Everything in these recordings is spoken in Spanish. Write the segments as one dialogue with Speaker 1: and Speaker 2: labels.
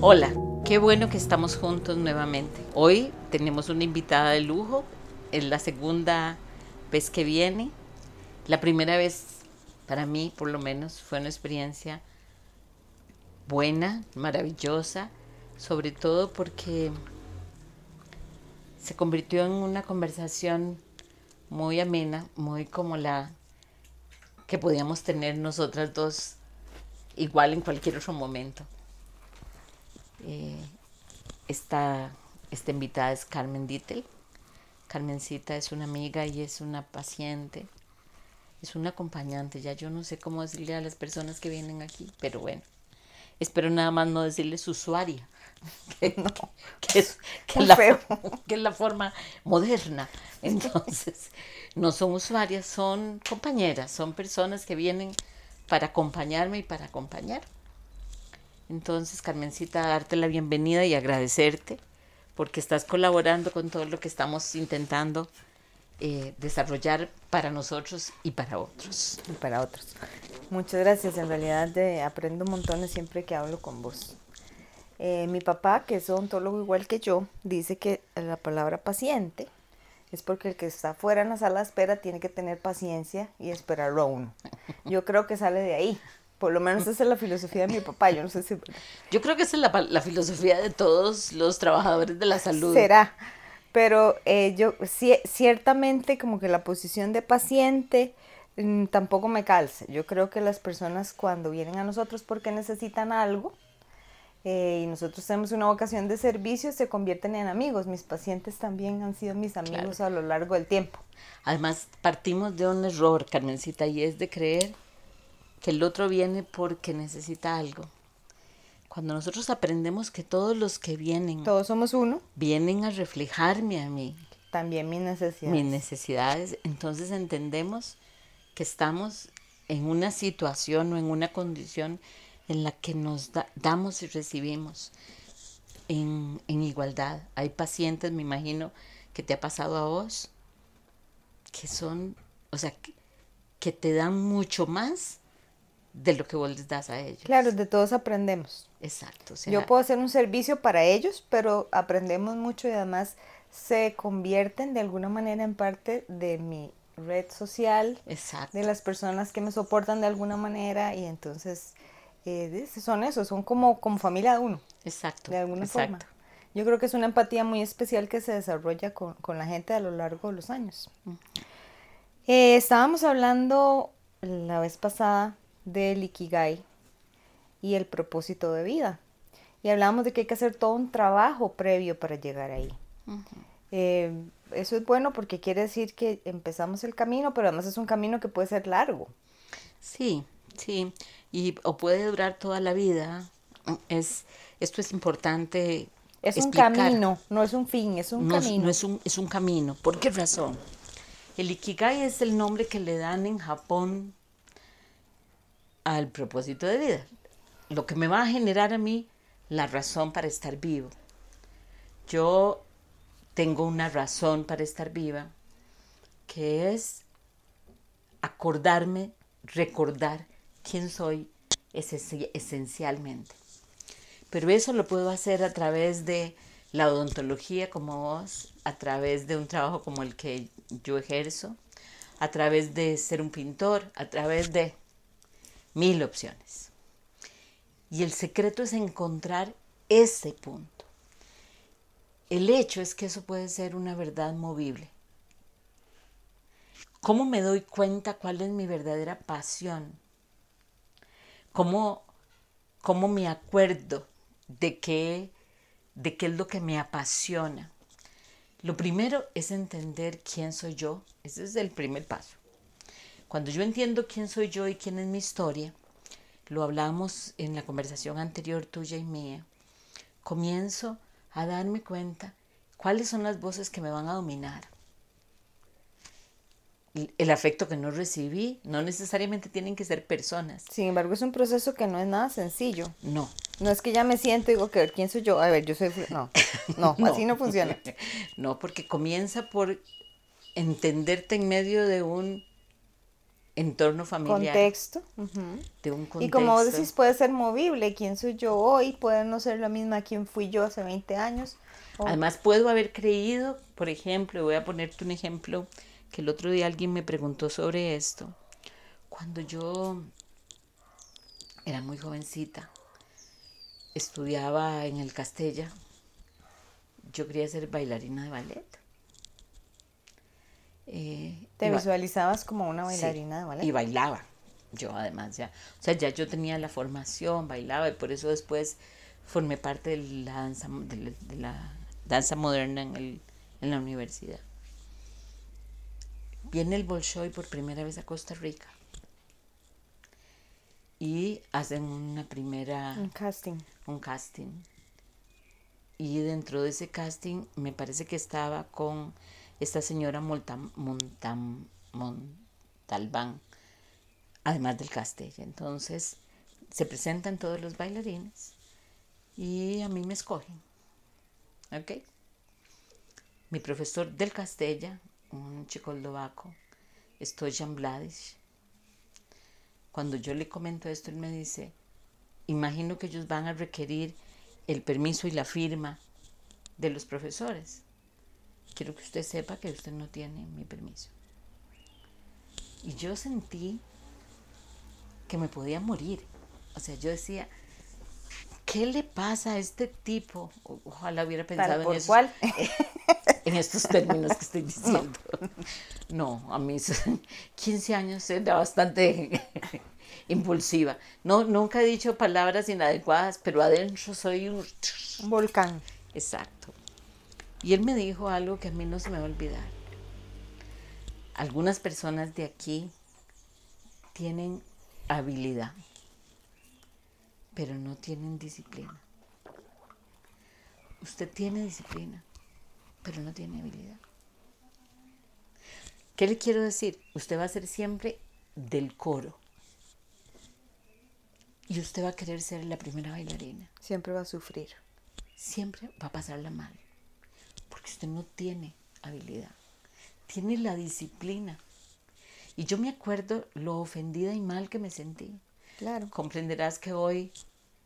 Speaker 1: Hola, qué bueno que estamos juntos nuevamente. Hoy tenemos una invitada de lujo, es la segunda vez que viene. La primera vez, para mí por lo menos, fue una experiencia buena, maravillosa, sobre todo porque se convirtió en una conversación muy amena, muy como la que podíamos tener nosotras dos igual en cualquier otro momento. Eh, esta, esta invitada es Carmen Dittel. Carmencita es una amiga y es una paciente, es una acompañante. Ya yo no sé cómo decirle a las personas que vienen aquí, pero bueno, espero nada más no decirles usuaria, que, no, que, es, que, la, que es la forma moderna. Entonces, no son usuarias, son compañeras, son personas que vienen para acompañarme y para acompañar. Entonces, Carmencita, darte la bienvenida y agradecerte porque estás colaborando con todo lo que estamos intentando eh, desarrollar para nosotros y para otros.
Speaker 2: Y para otros. Muchas gracias. En realidad de, aprendo montón siempre que hablo con vos. Eh, mi papá, que es odontólogo igual que yo, dice que la palabra paciente es porque el que está fuera en la sala de espera tiene que tener paciencia y esperarlo a uno. Yo creo que sale de ahí. Por lo menos esa es la filosofía de mi papá, yo no sé si...
Speaker 1: Yo creo que esa es la, la filosofía de todos los trabajadores de la salud.
Speaker 2: Será, pero eh, yo ciertamente como que la posición de paciente mm, tampoco me calce. Yo creo que las personas cuando vienen a nosotros porque necesitan algo eh, y nosotros tenemos una vocación de servicio, se convierten en amigos. Mis pacientes también han sido mis amigos a lo largo del tiempo.
Speaker 1: Además, partimos de un error, Carmencita, y es de creer que el otro viene porque necesita algo. Cuando nosotros aprendemos que todos los que vienen,
Speaker 2: todos somos uno,
Speaker 1: vienen a reflejarme a mí.
Speaker 2: También mis necesidades.
Speaker 1: Mis necesidades, entonces entendemos que estamos en una situación o en una condición en la que nos damos y recibimos en, en igualdad. Hay pacientes, me imagino, que te ha pasado a vos, que son, o sea, que, que te dan mucho más de lo que vos les das a ellos.
Speaker 2: Claro, de todos aprendemos.
Speaker 1: Exacto.
Speaker 2: Yo puedo hacer un servicio para ellos, pero aprendemos mucho y además se convierten de alguna manera en parte de mi red social,
Speaker 1: Exacto.
Speaker 2: de las personas que me soportan de alguna manera y entonces eh, son eso, son como, como familia de uno.
Speaker 1: Exacto.
Speaker 2: De alguna
Speaker 1: exacto.
Speaker 2: forma. Yo creo que es una empatía muy especial que se desarrolla con, con la gente a lo largo de los años. eh, estábamos hablando la vez pasada del Ikigai y el propósito de vida. Y hablamos de que hay que hacer todo un trabajo previo para llegar ahí. eh, eso es bueno porque quiere decir que empezamos el camino, pero además es un camino que puede ser largo.
Speaker 1: Sí, sí, y o puede durar toda la vida. Es, esto es importante.
Speaker 2: Es
Speaker 1: explicar.
Speaker 2: un camino, no es un fin, es un
Speaker 1: no,
Speaker 2: camino.
Speaker 1: No es un, es un camino. ¿Por qué razón? El Ikigai es el nombre que le dan en Japón al propósito de vida. Lo que me va a generar a mí la razón para estar vivo. Yo tengo una razón para estar viva, que es acordarme, recordar quién soy esencialmente. Pero eso lo puedo hacer a través de la odontología como vos, a través de un trabajo como el que yo ejerzo, a través de ser un pintor, a través de mil opciones. Y el secreto es encontrar ese punto. El hecho es que eso puede ser una verdad movible. ¿Cómo me doy cuenta cuál es mi verdadera pasión? ¿Cómo, cómo me acuerdo de qué, de qué es lo que me apasiona? Lo primero es entender quién soy yo. Ese es el primer paso. Cuando yo entiendo quién soy yo y quién es mi historia, lo hablamos en la conversación anterior tuya y mía, comienzo a darme cuenta cuáles son las voces que me van a dominar. El afecto que no recibí no necesariamente tienen que ser personas.
Speaker 2: Sin embargo, es un proceso que no es nada sencillo.
Speaker 1: No.
Speaker 2: No es que ya me siento y digo, que ¿quién soy yo? A ver, yo soy... No, no, no. así no funciona.
Speaker 1: No, porque comienza por entenderte en medio de un entorno familiar.
Speaker 2: Contexto.
Speaker 1: De un contexto.
Speaker 2: Y como vos decís, puede ser movible. ¿Quién soy yo hoy? Puede no ser la misma quien fui yo hace 20 años.
Speaker 1: Además, puedo haber creído, por ejemplo, voy a ponerte un ejemplo, que el otro día alguien me preguntó sobre esto. Cuando yo era muy jovencita, estudiaba en el Castella, yo quería ser bailarina de ballet.
Speaker 2: Eh, ¿Te visualizabas como una bailarina?
Speaker 1: Y bailaba, yo además ya. O sea, ya yo tenía la formación, bailaba y por eso después formé parte de la danza, de la, danza moderna en, el, en la universidad. Viene el Bolshoi por primera vez a Costa Rica y hacen una primera...
Speaker 2: Un casting.
Speaker 1: Un casting. Y dentro de ese casting me parece que estaba con esta señora Montam, Montalbán, además del Castella. Entonces se presentan todos los bailarines y a mí me escogen. ¿Ok? Mi profesor del Castella, un checoslovaco, Stojan Bladic, cuando yo le comento esto, él me dice, imagino que ellos van a requerir el permiso y la firma de los profesores. Quiero que usted sepa que usted no tiene mi permiso. Y yo sentí que me podía morir. O sea, yo decía, ¿qué le pasa a este tipo? Ojalá hubiera pensado en, en estos términos que estoy diciendo. No, a mí 15 años era bastante impulsiva. No, nunca he dicho palabras inadecuadas, pero adentro soy un,
Speaker 2: un volcán.
Speaker 1: Exacto. Y él me dijo algo que a mí no se me va a olvidar. Algunas personas de aquí tienen habilidad, pero no tienen disciplina. Usted tiene disciplina, pero no tiene habilidad. ¿Qué le quiero decir? Usted va a ser siempre del coro. Y usted va a querer ser la primera bailarina.
Speaker 2: Siempre va a sufrir.
Speaker 1: Siempre va a pasarla mal. Porque usted no tiene habilidad. Tiene la disciplina. Y yo me acuerdo lo ofendida y mal que me sentí.
Speaker 2: Claro.
Speaker 1: Comprenderás que hoy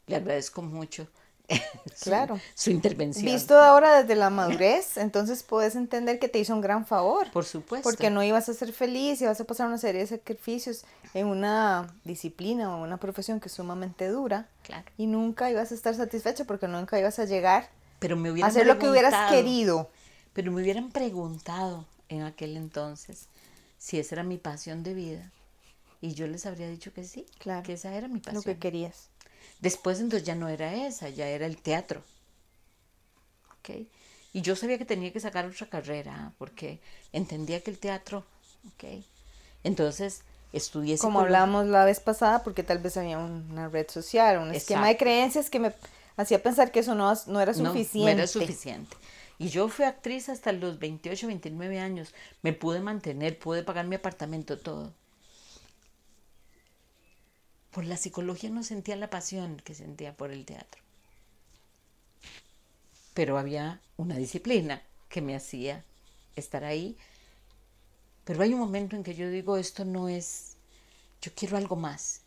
Speaker 1: le agradezco mucho su,
Speaker 2: claro.
Speaker 1: su intervención.
Speaker 2: Visto ahora desde la madurez, entonces puedes entender que te hizo un gran favor.
Speaker 1: Por supuesto.
Speaker 2: Porque no ibas a ser feliz y vas a pasar una serie de sacrificios en una disciplina o una profesión que es sumamente dura.
Speaker 1: Claro.
Speaker 2: Y nunca ibas a estar satisfecho porque nunca ibas a llegar
Speaker 1: Pero me
Speaker 2: hacer lo que hubieras querido.
Speaker 1: Pero me hubieran preguntado en aquel entonces si esa era mi pasión de vida. Y yo les habría dicho que sí,
Speaker 2: claro.
Speaker 1: que esa era mi pasión.
Speaker 2: Lo que querías.
Speaker 1: Después entonces ya no era esa, ya era el teatro. Y yo sabía que tenía que sacar otra carrera porque entendía que el teatro, ¿ok? Entonces estudié
Speaker 2: Como hablamos la vez pasada, porque tal vez había una red social, un esquema de creencias que me hacía pensar que eso no, no era suficiente.
Speaker 1: No, no era suficiente. Y yo fui actriz hasta los 28, 29 años. Me pude mantener, pude pagar mi apartamento, todo por la psicología no sentía la pasión que sentía por el teatro. Pero había una disciplina que me hacía estar ahí. Pero hay un momento en que yo digo, esto no es, yo quiero algo más.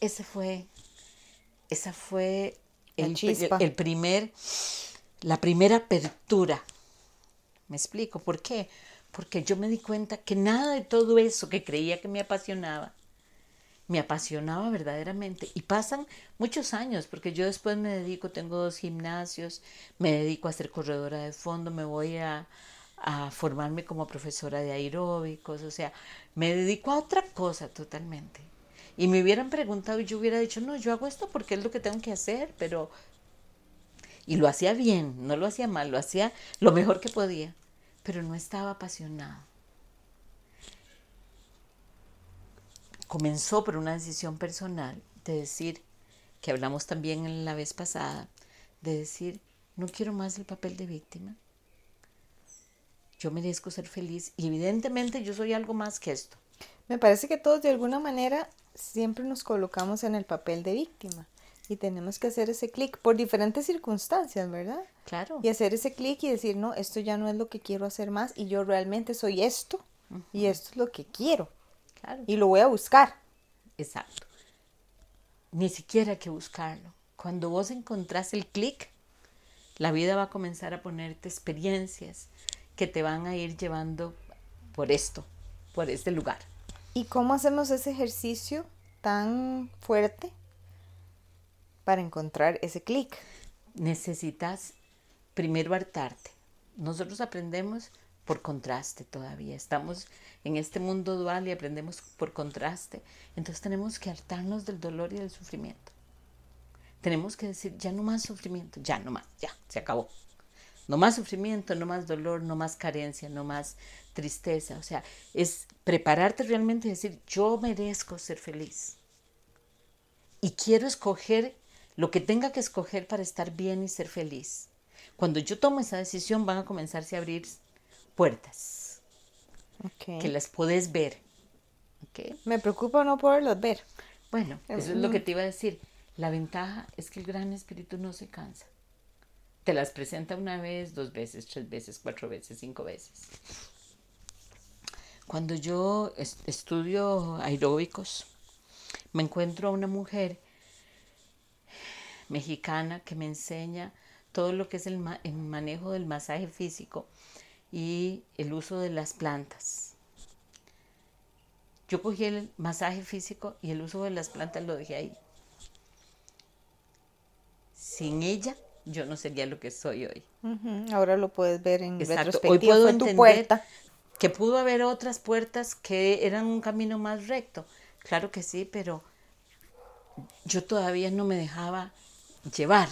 Speaker 1: Ese fue, esa fue el, el primer, la primera apertura. ¿Me explico? ¿Por qué? Porque yo me di cuenta que nada de todo eso que creía que me apasionaba me apasionaba verdaderamente. Y pasan muchos años, porque yo después me dedico, tengo dos gimnasios, me dedico a ser corredora de fondo, me voy a, a formarme como profesora de aeróbicos, o sea, me dedico a otra cosa totalmente. Y me hubieran preguntado y yo hubiera dicho, no, yo hago esto porque es lo que tengo que hacer, pero... Y lo hacía bien, no lo hacía mal, lo hacía lo mejor que podía, pero no estaba apasionado. comenzó por una decisión personal de decir, que hablamos también la vez pasada, de decir, no quiero más el papel de víctima. Yo merezco ser feliz y evidentemente yo soy algo más que esto.
Speaker 2: Me parece que todos de alguna manera siempre nos colocamos en el papel de víctima y tenemos que hacer ese clic por diferentes circunstancias, ¿verdad?
Speaker 1: Claro.
Speaker 2: Y hacer ese clic y decir, no, esto ya no es lo que quiero hacer más y yo realmente soy esto y esto es lo que quiero.
Speaker 1: Claro.
Speaker 2: Y lo voy a buscar.
Speaker 1: Exacto. Ni siquiera hay que buscarlo. Cuando vos encontrás el clic, la vida va a comenzar a ponerte experiencias que te van a ir llevando por esto, por este lugar.
Speaker 2: ¿Y cómo hacemos ese ejercicio tan fuerte para encontrar ese clic?
Speaker 1: Necesitas primero hartarte. Nosotros aprendemos por contraste todavía. Estamos en este mundo dual y aprendemos por contraste. Entonces tenemos que hartarnos del dolor y del sufrimiento. Tenemos que decir, ya no más sufrimiento, ya no más, ya, se acabó. No más sufrimiento, no más dolor, no más carencia, no más tristeza. O sea, es prepararte realmente y decir, yo merezco ser feliz. Y quiero escoger lo que tenga que escoger para estar bien y ser feliz. Cuando yo tomo esa decisión van a comenzarse a abrir puertas que las puedes ver.
Speaker 2: Me preocupa no poderlas ver.
Speaker 1: Bueno, eso es lo que te iba a decir. La ventaja es que el gran espíritu no se cansa. Te las presenta una vez, dos veces, tres veces, cuatro veces, cinco veces. Cuando yo estudio aeróbicos, me encuentro a una mujer mexicana que me enseña todo lo que es el, manejo del masaje físico y el uso de las plantas. Yo cogí el masaje físico y el uso de las plantas lo dejé ahí. Sin ella, yo no sería lo que soy hoy.
Speaker 2: Ahora lo puedes ver en retrospectiva. Hoy puedo entender tu puerta.
Speaker 1: que pudo haber otras puertas que eran un camino más recto. Claro que sí, pero yo todavía no me dejaba llevar.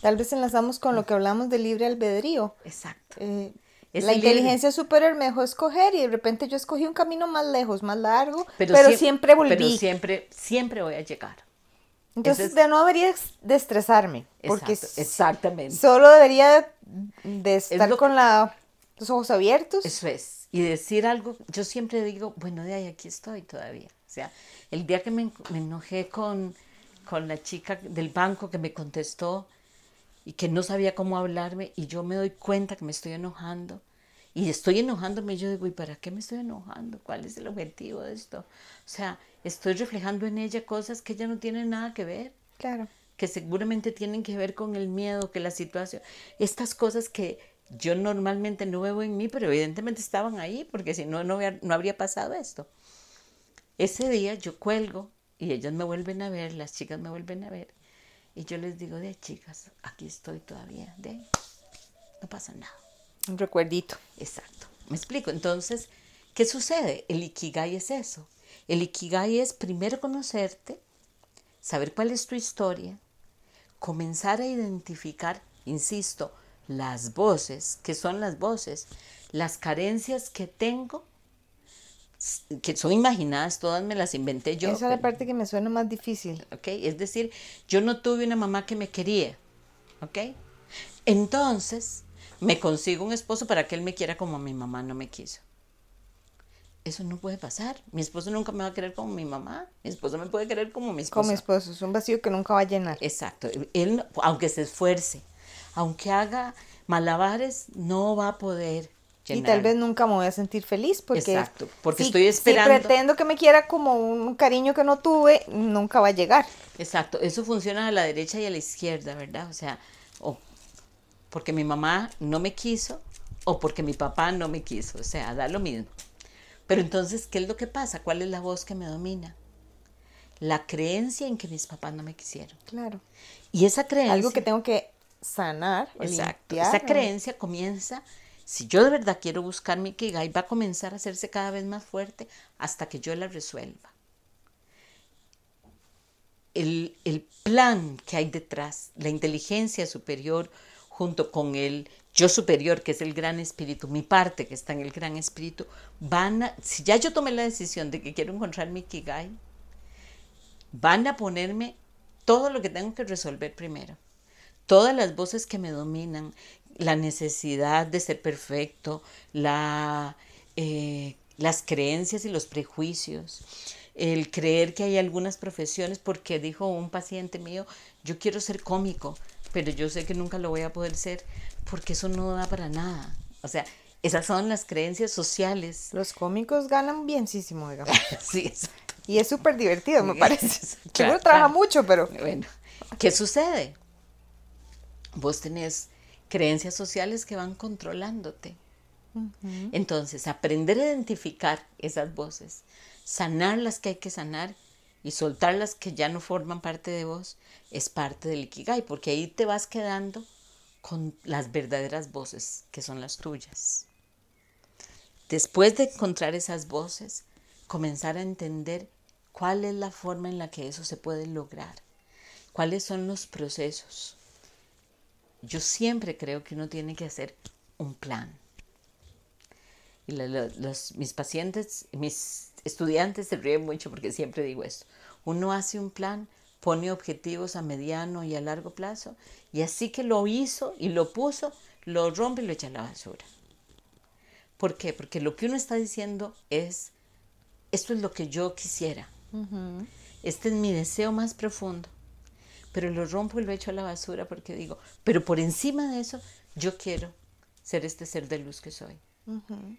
Speaker 2: Tal vez enlazamos con lo que hablamos de libre albedrío.
Speaker 1: Exacto.
Speaker 2: Eh, la inteligencia superior me dejó escoger y de repente yo escogí un camino más lejos, más largo, pero, siempre, volví.
Speaker 1: Pero siempre, siempre voy a llegar.
Speaker 2: Entonces, de no debería de estresarme. Porque
Speaker 1: exactamente.
Speaker 2: Solo debería de estar con la, los ojos abiertos.
Speaker 1: Eso es. Y decir algo, yo siempre digo, bueno, de ahí aquí estoy todavía. O sea, el día que me, me enojé con, con la chica del banco que me contestó y que no sabía cómo hablarme y yo me doy cuenta que me estoy enojando y estoy enojándome, yo digo, ¿y para qué me estoy enojando? ¿Cuál es el objetivo de esto? O sea, estoy reflejando en ella cosas que ella no tienen nada que ver.
Speaker 2: Claro.
Speaker 1: Que seguramente tienen que ver con el miedo, que la situación, estas cosas que yo normalmente no veo en mí, pero evidentemente estaban ahí, porque si no, no, no habría pasado esto. Ese día yo cuelgo y ellas me vuelven a ver, las chicas me vuelven a ver, y yo les digo, de chicas, aquí estoy todavía, de no pasa nada.
Speaker 2: Un recuerdito.
Speaker 1: Exacto. Me explico. Entonces, ¿qué sucede? El Ikigai es eso. El Ikigai es primero conocerte, saber cuál es tu historia, comenzar a identificar, insisto, las voces, que son las voces, las carencias que tengo, que son imaginadas, todas me las inventé yo.
Speaker 2: Esa es la parte que me suena más difícil.
Speaker 1: ¿Ok? Es decir, yo no tuve una mamá que me quería. ¿Ok? Entonces, me consigo un esposo para que él me quiera como mi mamá no me quiso. Eso no puede pasar. Mi esposo nunca me va a querer como mi mamá. Mi esposo me puede querer como mi esposo.
Speaker 2: Como mi esposo. Es un vacío que nunca va a llenar.
Speaker 1: Exacto. Él, aunque se esfuerce, aunque haga malabares, no va a poder llenar.
Speaker 2: Y tal vez nunca me voy a sentir feliz porque,
Speaker 1: Exacto, porque estoy esperando.
Speaker 2: Si pretendo que me quiera como un cariño que no tuve, nunca va a llegar.
Speaker 1: Exacto, eso funciona a la derecha y a la izquierda, ¿verdad? O sea, o porque mi mamá no me quiso o porque mi papá no me quiso, o sea, da lo mismo. Pero entonces, ¿qué es lo que pasa? ¿Cuál es la voz que me domina? La creencia en que mis papás no me quisieron.
Speaker 2: Claro.
Speaker 1: Y esa creencia...
Speaker 2: Algo que tengo que sanar.
Speaker 1: Exacto. esa creencia comienza, si yo de verdad quiero buscar mi Kigai, va a comenzar a hacerse cada vez más fuerte hasta que yo la resuelva. El, el plan que hay detrás, la inteligencia superior, junto con el yo superior, que es el gran espíritu, mi parte que está en el gran espíritu, van a, si ya yo tomé la decisión de que quiero encontrar mi Kigai, van a ponerme todo lo que tengo que resolver primero. Todas las voces que me dominan, la necesidad de ser perfecto, la, eh, las creencias y los prejuicios, el creer que hay algunas profesiones, porque dijo un paciente mío, yo quiero ser cómico, pero yo sé que nunca lo voy a poder ser porque eso no da para nada. O sea, Esas son las creencias sociales.
Speaker 2: Los cómicos ganan bienísimo, digamos.
Speaker 1: sí, exacto.
Speaker 2: Y es súper divertido, me parece.
Speaker 1: Claro,
Speaker 2: Seguro trabaja
Speaker 1: claro.
Speaker 2: mucho, pero...
Speaker 1: Bueno, ¿qué sucede? Vos tenés creencias sociales que van controlándote. Entonces, aprender a identificar esas voces, sanar las que hay que sanar y soltar las que ya no forman parte de vos, es parte del Ikigai, porque ahí te vas quedando con las verdaderas voces, que son las tuyas. Después de encontrar esas voces, comenzar a entender cuál es la forma en la que eso se puede lograr, cuáles son los procesos. Yo siempre creo que uno tiene que hacer un plan. Y los, mis pacientes, mis estudiantes se ríen mucho porque siempre digo esto. Uno hace un plan, pone objetivos a mediano y a largo plazo, y así que lo hizo y lo puso, lo rompe y lo echa a la basura. ¿Por qué? Porque lo que uno está diciendo es, esto es lo que yo quisiera. Este es mi deseo más profundo. Pero lo rompo y lo echo a la basura porque digo, pero por encima de eso, yo quiero ser este ser de luz que soy.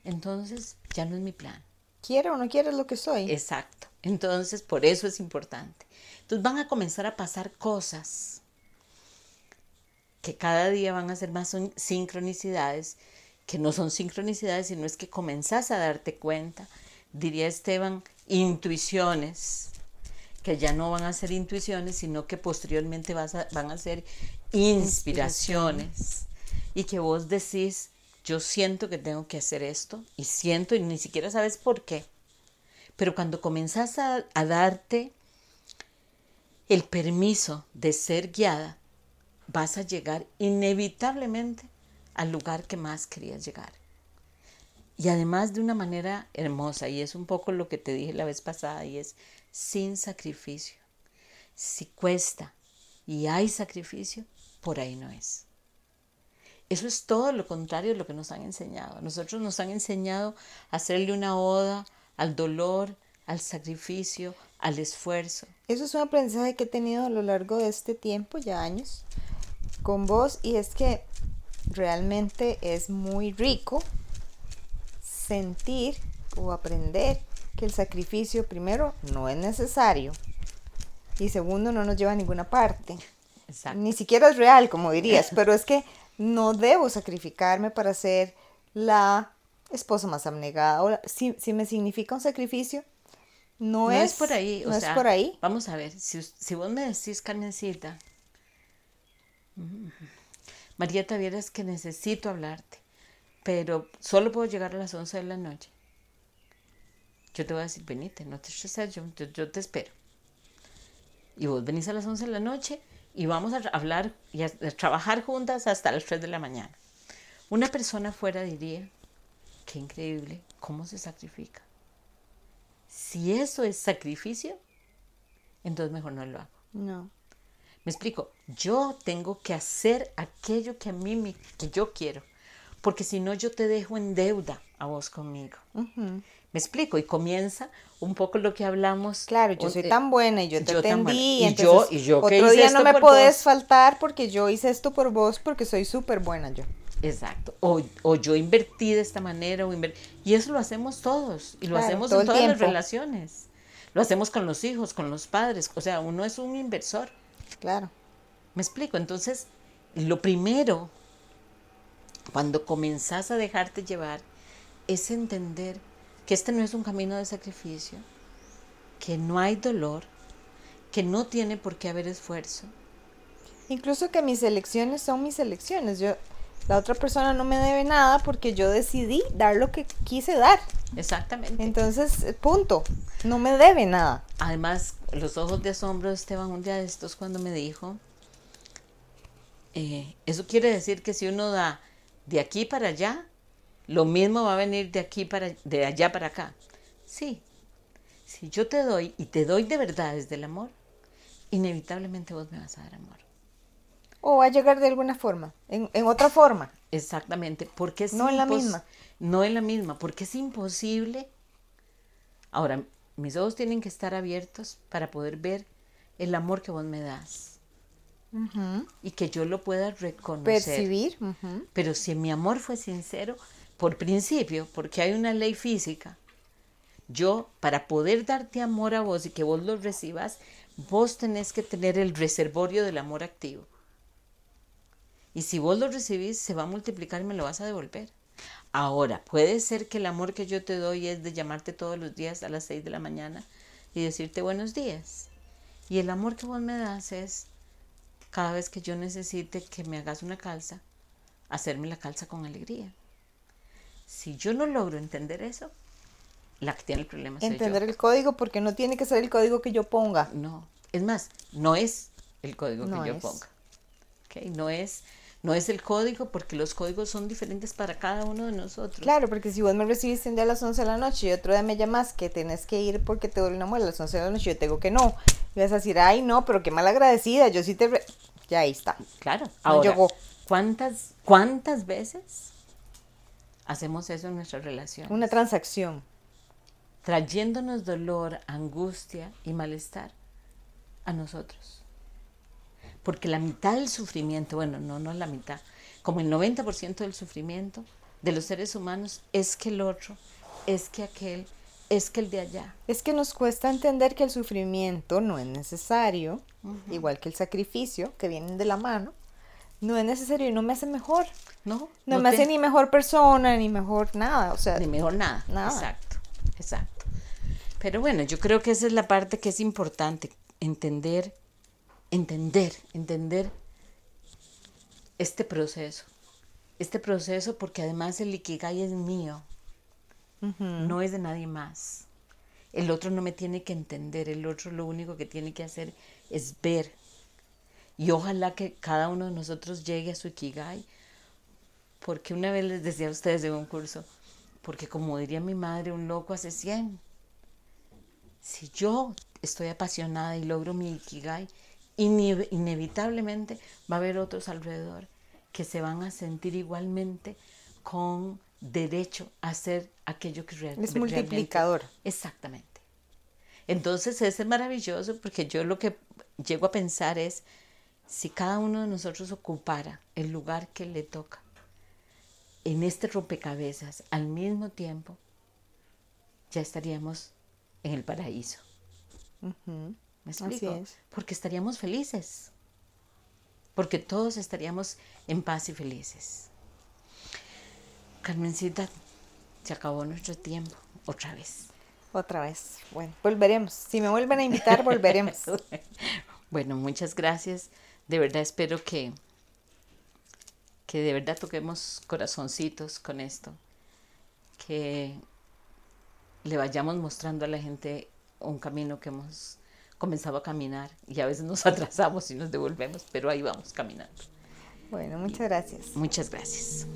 Speaker 1: Entonces, ya no es mi plan.
Speaker 2: Quiero o no quiero es lo que soy.
Speaker 1: Exacto. Entonces, por eso es importante. Entonces van a comenzar a pasar cosas que cada día van a ser más sincronicidades, que no son sincronicidades, sino es que comenzás a darte cuenta, diría Esteban, intuiciones, que ya no van a ser intuiciones, sino que posteriormente vas a- van a ser inspiraciones. Y que vos decís, yo siento que tengo que hacer esto, y siento, y ni siquiera sabes por qué. Pero cuando comenzás a, a darte el permiso de ser guiada, vas a llegar inevitablemente al lugar que más querías llegar. Y además de una manera hermosa, y es un poco lo que te dije la vez pasada, y es sin sacrificio. Si cuesta y hay sacrificio, por ahí no es. Eso es todo lo contrario de lo que nos han enseñado. Nosotros nos han enseñado a hacerle una oda al dolor, al sacrificio, al esfuerzo.
Speaker 2: Eso es un aprendizaje que he tenido a lo largo de este tiempo, ya años, con vos, y es que realmente es muy rico sentir o aprender que el sacrificio, primero, no es necesario, y segundo, no nos lleva a ninguna parte.
Speaker 1: Exacto.
Speaker 2: Ni siquiera es real, como dirías, pero es que no debo sacrificarme para ser la esposa más abnegada. O la- si, si me significa un sacrificio, no,
Speaker 1: No,
Speaker 2: es,
Speaker 1: es, por ahí. O
Speaker 2: no
Speaker 1: sea,
Speaker 2: es por ahí.
Speaker 1: Vamos a ver, si vos me decís, Carmencita, mm, Marieta, vieras que necesito hablarte, pero solo puedo llegar a las 11 de la noche. Yo te voy a decir, venite, no te estreses, yo, yo, yo te espero. Y vos venís a las 11 de la noche y vamos a hablar y a, trabajar juntas hasta las 3 de la mañana. Una persona fuera diría, qué increíble, cómo se sacrifica. Si eso es sacrificio, entonces mejor no lo hago.
Speaker 2: No.
Speaker 1: Me explico, yo tengo que hacer aquello que a mí me, que yo quiero, porque si no yo te dejo en deuda a vos conmigo. Me explico y comienza un poco lo que hablamos.
Speaker 2: Claro, yo soy tan buena y yo te
Speaker 1: yo
Speaker 2: atendí.
Speaker 1: Y
Speaker 2: entonces,
Speaker 1: yo- y yo que
Speaker 2: otro día no me podés
Speaker 1: vos.
Speaker 2: faltar porque yo hice esto por vos porque soy súper buena yo.
Speaker 1: Exacto. O, o yo invertí de esta manera. O y eso lo hacemos todos. Y lo
Speaker 2: Claro,
Speaker 1: hacemos en todas las relaciones. Lo hacemos con los hijos, con los padres. O sea, uno es un inversor.
Speaker 2: Claro.
Speaker 1: ¿Me explico? Entonces, lo primero, cuando comenzás a dejarte llevar, es entender que este no es un camino de sacrificio, que no hay dolor, que no tiene por qué haber esfuerzo.
Speaker 2: Incluso que mis elecciones son mis elecciones. Yo, la otra persona no me debe nada porque yo decidí dar lo que quise dar.
Speaker 1: Exactamente.
Speaker 2: Entonces, punto. No me debe nada.
Speaker 1: Además, los ojos de asombro de Esteban un día de estos cuando me dijo, eh, eso quiere decir que si uno da de aquí para allá, lo mismo va a venir de aquí para de allá para acá. Sí. Si yo te doy y te doy de verdad desde el amor, inevitablemente vos me vas a dar amor.
Speaker 2: O va a llegar de alguna forma, en, en otra forma.
Speaker 1: Exactamente, porque es
Speaker 2: No en la misma.
Speaker 1: No en la misma, porque es imposible. Ahora, mis ojos tienen que estar abiertos para poder ver el amor que vos me das y que yo lo pueda reconocer.
Speaker 2: Percibir.
Speaker 1: Pero si mi amor fue sincero, por principio, porque hay una ley física, yo, para poder darte amor a vos y que vos lo recibas, vos tenés que tener el reservorio del amor activo. Y si vos lo recibís, se va a multiplicar y me lo vas a devolver. Ahora, puede ser que el amor que yo te doy es de llamarte todos los días a las 6 de la mañana y decirte buenos días. Y el amor que vos me das es cada vez que yo necesite que me hagas una calza, hacerme la calza con alegría. Si yo no logro entender eso, la que tiene el problema soy
Speaker 2: Entender
Speaker 1: yo.
Speaker 2: el código porque no tiene que ser el código que yo ponga.
Speaker 1: No, es más, no es el código
Speaker 2: No
Speaker 1: que yo
Speaker 2: es.
Speaker 1: ponga. ¿ok? No es no es el código porque los códigos son diferentes para cada uno de nosotros.
Speaker 2: Claro, porque si vos me recibiste un día a las 11 de la noche y otro día me llamas que tenés que ir porque te duele una muela a las 11 de la noche, yo te digo que no. Y vas a decir, ay, no, pero qué mal agradecida, yo sí te... re-". Ya ahí está.
Speaker 1: Claro.
Speaker 2: No
Speaker 1: Ahora,
Speaker 2: llegó.
Speaker 1: ¿cuántas, ¿cuántas veces hacemos eso en nuestra relación?
Speaker 2: Una transacción.
Speaker 1: Trayéndonos dolor, angustia y malestar a nosotros. Porque la mitad del sufrimiento, bueno, no, no la mitad, como el 90% del sufrimiento de los seres humanos es que el otro, es que aquel, es que el de allá.
Speaker 2: Es que nos cuesta entender que el sufrimiento no es necesario, igual que el sacrificio, que vienen de la mano, no es necesario y no me hace mejor.
Speaker 1: No,
Speaker 2: No, me
Speaker 1: te-
Speaker 2: hace ni mejor persona, ni mejor nada. O sea,
Speaker 1: Ni mejor nada.
Speaker 2: Nada.
Speaker 1: Exacto, exacto. Pero bueno, yo creo que esa es la parte que es importante, entender, entender, entender este proceso. Este proceso porque además el Ikigai es mío, no es de nadie más. El otro no me tiene que entender, el otro lo único que tiene que hacer es ver. Y ojalá que cada uno de nosotros llegue a su Ikigai, porque una vez les decía a ustedes en un curso, porque como diría mi madre, un loco hace 100. Si yo estoy apasionada y logro mi Ikigai, ine- inevitablemente va a haber otros alrededor que se van a sentir igualmente con derecho a hacer aquello que real-
Speaker 2: Es
Speaker 1: realmente-
Speaker 2: multiplicador.
Speaker 1: Exactamente. Entonces ese es maravilloso porque yo lo que llego a pensar es si cada uno de nosotros ocupara el lugar que le toca en este rompecabezas al mismo tiempo, ya estaríamos en el paraíso. ¿Me explico?
Speaker 2: es.
Speaker 1: Porque estaríamos felices. Porque todos estaríamos en paz y felices. Carmencita, se acabó nuestro tiempo otra vez.
Speaker 2: Otra vez. Bueno, volveremos. Si me vuelven a invitar, volveremos.
Speaker 1: Bueno, muchas gracias. De verdad espero que, que de verdad toquemos corazoncitos con esto. Que le vayamos mostrando a la gente un camino que hemos comenzado a caminar y a veces nos atrasamos y nos devolvemos, pero ahí vamos caminando.
Speaker 2: Bueno, muchas gracias.
Speaker 1: Muchas gracias.